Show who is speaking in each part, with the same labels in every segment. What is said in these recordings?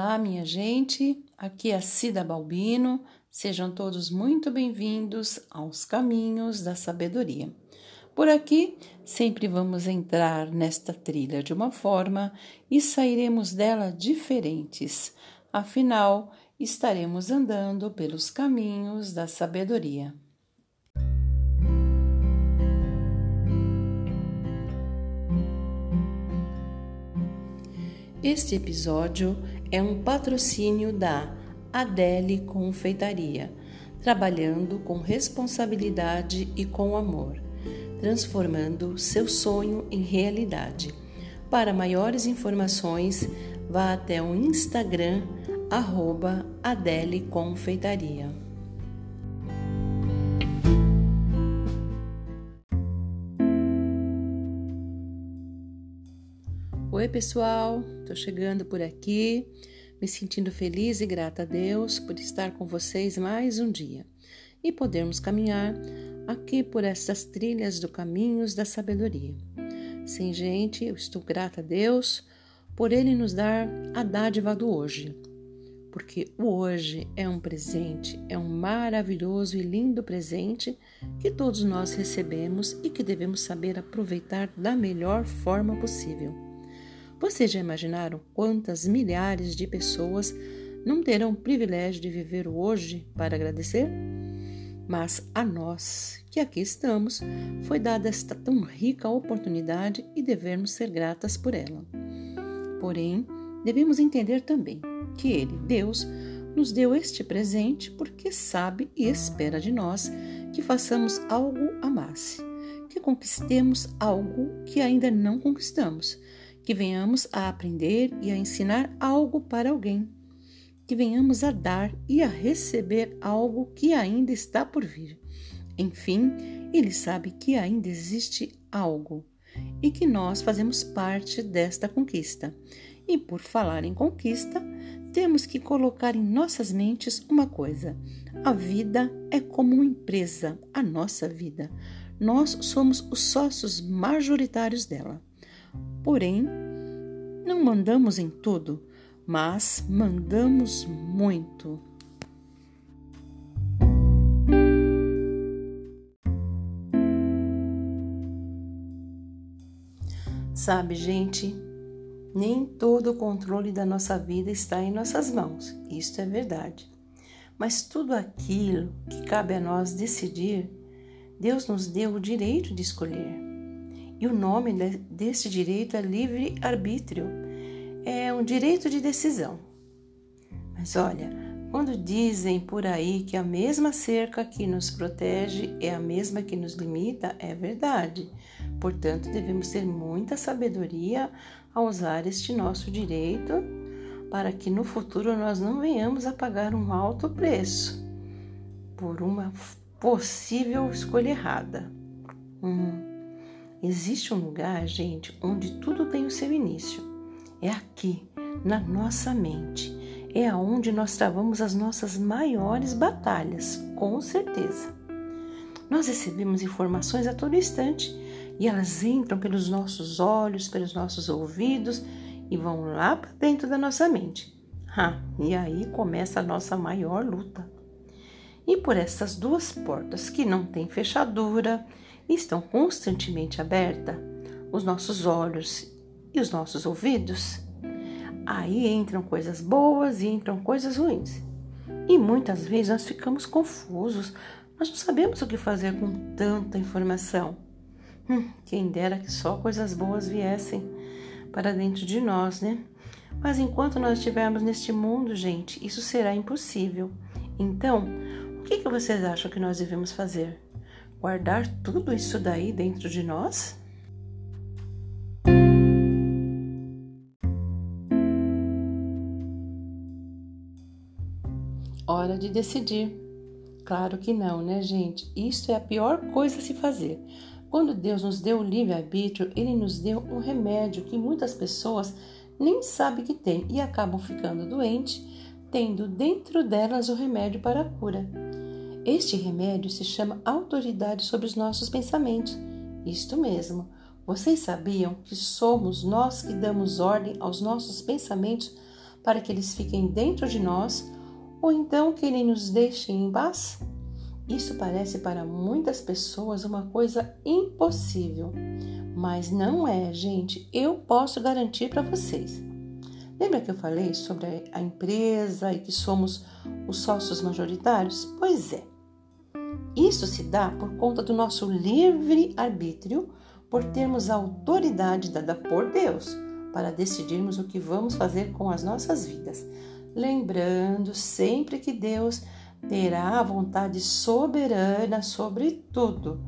Speaker 1: Olá, minha gente. Aqui é Cida Balbino. Sejam todos muito bem-vindos aos Caminhos da Sabedoria. Por aqui, sempre vamos entrar nesta trilha de uma forma e sairemos dela diferentes. Afinal, estaremos andando pelos caminhos da sabedoria. Este episódio é um patrocínio da Adele Confeitaria, trabalhando com responsabilidade e com amor, transformando seu sonho em realidade. Para maiores informações, vá até o Instagram arroba Adele Confeitaria. Oi, pessoal, tô chegando por aqui, me sentindo feliz e grata a Deus por estar com vocês mais um dia e podermos caminhar aqui por essas trilhas do caminhos da sabedoria. Sim, gente, eu estou grata a Deus por Ele nos dar a dádiva do hoje, porque o hoje é um presente, é um maravilhoso e lindo presente que todos nós recebemos e que devemos saber aproveitar da melhor forma possível. Vocês já imaginaram quantas milhares de pessoas não terão o privilégio de viver hoje para agradecer? Mas a nós, que aqui estamos, foi dada esta tão rica oportunidade e devemos ser gratas por ela. Porém, devemos entender também que Ele, Deus, nos deu este presente porque sabe e espera de nós que façamos algo a mais, que conquistemos algo que ainda não conquistamos que venhamos a aprender e a ensinar algo para alguém, que venhamos a dar e a receber algo que ainda está por vir. Enfim, ele sabe que ainda existe algo e que nós fazemos parte desta conquista. E por falar em conquista, temos que colocar em nossas mentes uma coisa: a vida é como uma empresa, a nossa vida. Nós somos os sócios majoritários dela. Porém, não mandamos em tudo, mas mandamos muito. Sabe, gente, nem todo o controle da nossa vida está em nossas mãos, isto é verdade. Mas tudo aquilo que cabe a nós decidir, Deus nos deu o direito de escolher. E o nome desse direito é livre-arbítrio. É um direito de decisão. Mas olha, quando dizem por aí que a mesma cerca que nos protege é a mesma que nos limita, é verdade. Portanto, devemos ter muita sabedoria ao usar este nosso direito para que no futuro nós não venhamos a pagar um alto preço por uma possível escolha errada. Hum. Existe um lugar, gente, onde tudo tem o seu início. É aqui, na nossa mente. É aonde nós travamos as nossas maiores batalhas, com certeza. Nós recebemos informações a todo instante e elas entram pelos nossos olhos, pelos nossos ouvidos e vão lá para dentro da nossa mente. Ah, e aí começa a nossa maior luta. E por essas duas portas que não têm fechadura estão constantemente abertas, os nossos olhos e os nossos ouvidos, aí entram coisas boas e entram coisas ruins. E muitas vezes nós ficamos confusos, nós não sabemos o que fazer com tanta informação. Hum, quem dera que só coisas boas viessem para dentro de nós, né? Mas enquanto nós estivermos neste mundo, gente, isso será impossível. Então, o que, que vocês acham que nós devemos fazer? Guardar tudo isso daí dentro de nós? Hora de decidir. Claro que não, né, gente? Isso é a pior coisa a se fazer. Quando Deus nos deu o livre-arbítrio, Ele nos deu um remédio que muitas pessoas nem sabem que tem e acabam ficando doentes, tendo dentro delas o remédio para a cura. Este remédio se chama autoridade sobre os nossos pensamentos. Isto mesmo. Vocês sabiam que somos nós que damos ordem aos nossos pensamentos para que eles fiquem dentro de nós ou então que ele nos deixe em paz? Isso parece para muitas pessoas uma coisa impossível, mas não é, gente. Eu posso garantir para vocês. Lembra que eu falei sobre a empresa e que somos os sócios majoritários? Pois é. Isso se dá por conta do nosso livre arbítrio, por termos a autoridade dada por Deus para decidirmos o que vamos fazer com as nossas vidas. Lembrando sempre que Deus terá a vontade soberana sobre tudo,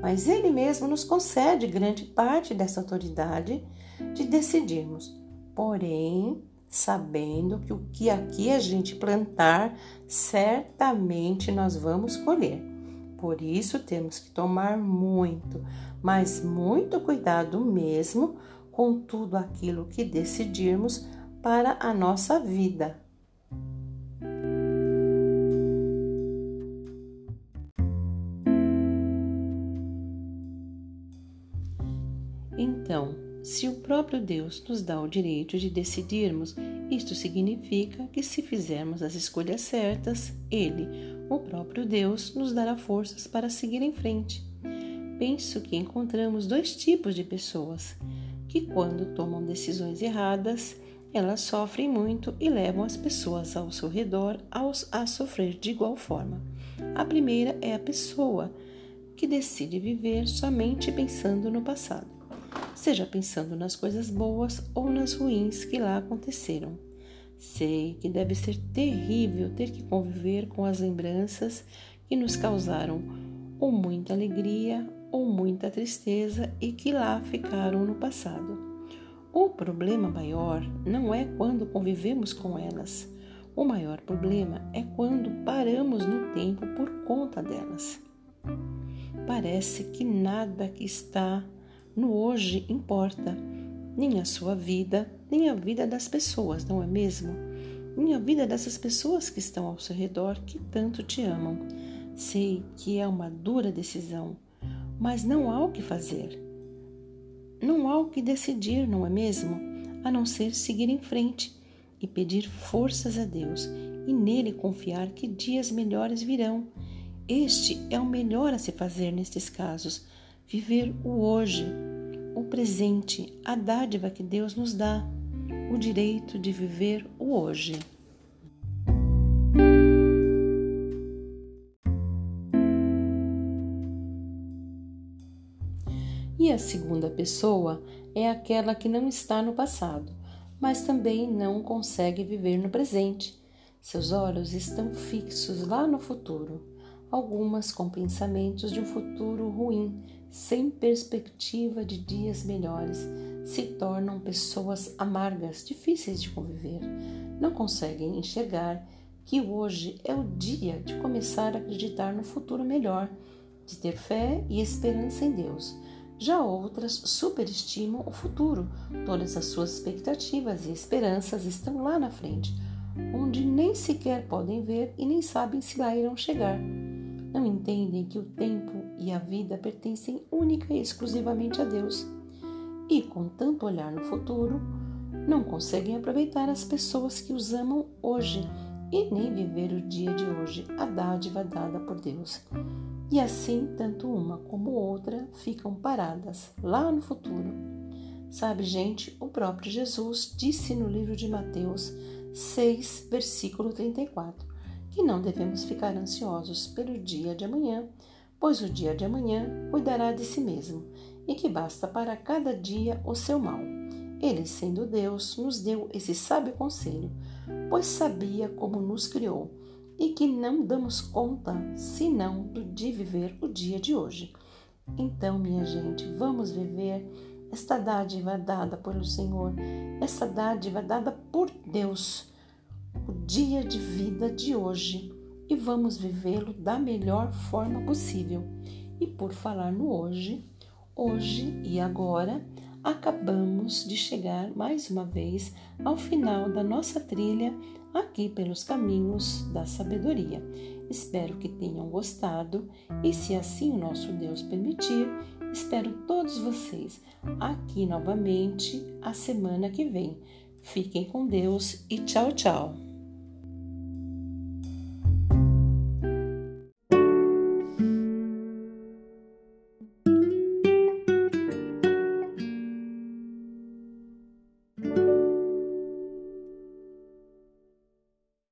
Speaker 1: mas Ele mesmo nos concede grande parte dessa autoridade de decidirmos porém sabendo que o que aqui a gente plantar, certamente nós vamos colher. Por isso temos que tomar muito, mas muito cuidado mesmo com tudo aquilo que decidirmos para a nossa vida. Então, se o próprio Deus nos dá o direito de decidirmos, isto significa que se fizermos as escolhas certas, Ele, o próprio Deus, nos dará forças para seguir em frente. Penso que encontramos dois tipos de pessoas que, quando tomam decisões erradas, elas sofrem muito e levam as pessoas ao seu redor a sofrer de igual forma. A primeira é a pessoa que decide viver somente pensando no passado seja pensando nas coisas boas ou nas ruins que lá aconteceram. Sei que deve ser terrível ter que conviver com as lembranças que nos causaram ou muita alegria ou muita tristeza e que lá ficaram no passado. O problema maior não é quando convivemos com elas. O maior problema é quando paramos no tempo por conta delas. Parece que nada que está no hoje importa, nem a sua vida, nem a vida das pessoas, não é mesmo? Nem a vida dessas pessoas que estão ao seu redor que tanto te amam. Sei que é uma dura decisão, mas não há o que fazer. Não há o que decidir, não é mesmo? A não ser seguir em frente e pedir forças a Deus e nele confiar que dias melhores virão. Este é o melhor a se fazer nestes casos viver o hoje, o presente, a dádiva que Deus nos dá, o direito de viver o hoje. E a segunda pessoa é aquela que não está no passado, mas também não consegue viver no presente. Seus olhos estão fixos lá no futuro, algumas com pensamentos de um futuro ruim sem perspectiva de dias melhores, se tornam pessoas amargas, difíceis de conviver. Não conseguem enxergar que hoje é o dia de começar a acreditar no futuro melhor, de ter fé e esperança em Deus. Já outras superestimam o futuro, todas as suas expectativas e esperanças estão lá na frente, onde nem sequer podem ver e nem sabem se lá irão chegar não entendem que o tempo e a vida pertencem única e exclusivamente a Deus. E, com tanto olhar no futuro, não conseguem aproveitar as pessoas que os amam hoje e nem viver o dia de hoje, a dádiva dada por Deus. E assim, tanto uma como outra ficam paradas lá no futuro. Sabe, gente, o próprio Jesus disse no livro de Mateus 6, versículo 34 que não devemos ficar ansiosos pelo dia de amanhã, pois o dia de amanhã cuidará de si mesmo, e que basta para cada dia o seu mal. Ele, sendo Deus, nos deu esse sábio conselho, pois sabia como nos criou, e que não damos conta senão de viver o dia de hoje. Então, minha gente, vamos viver esta dádiva dada pelo Senhor, essa dádiva dada por Deus o dia de vida de hoje e vamos vivê-lo da melhor forma possível. E por falar no hoje, hoje e agora, acabamos de chegar mais uma vez ao final da nossa trilha aqui pelos caminhos da sabedoria. Espero que tenham gostado e, se assim o nosso Deus permitir, espero todos vocês aqui novamente a semana que vem Fiquem com Deus e tchau, tchau.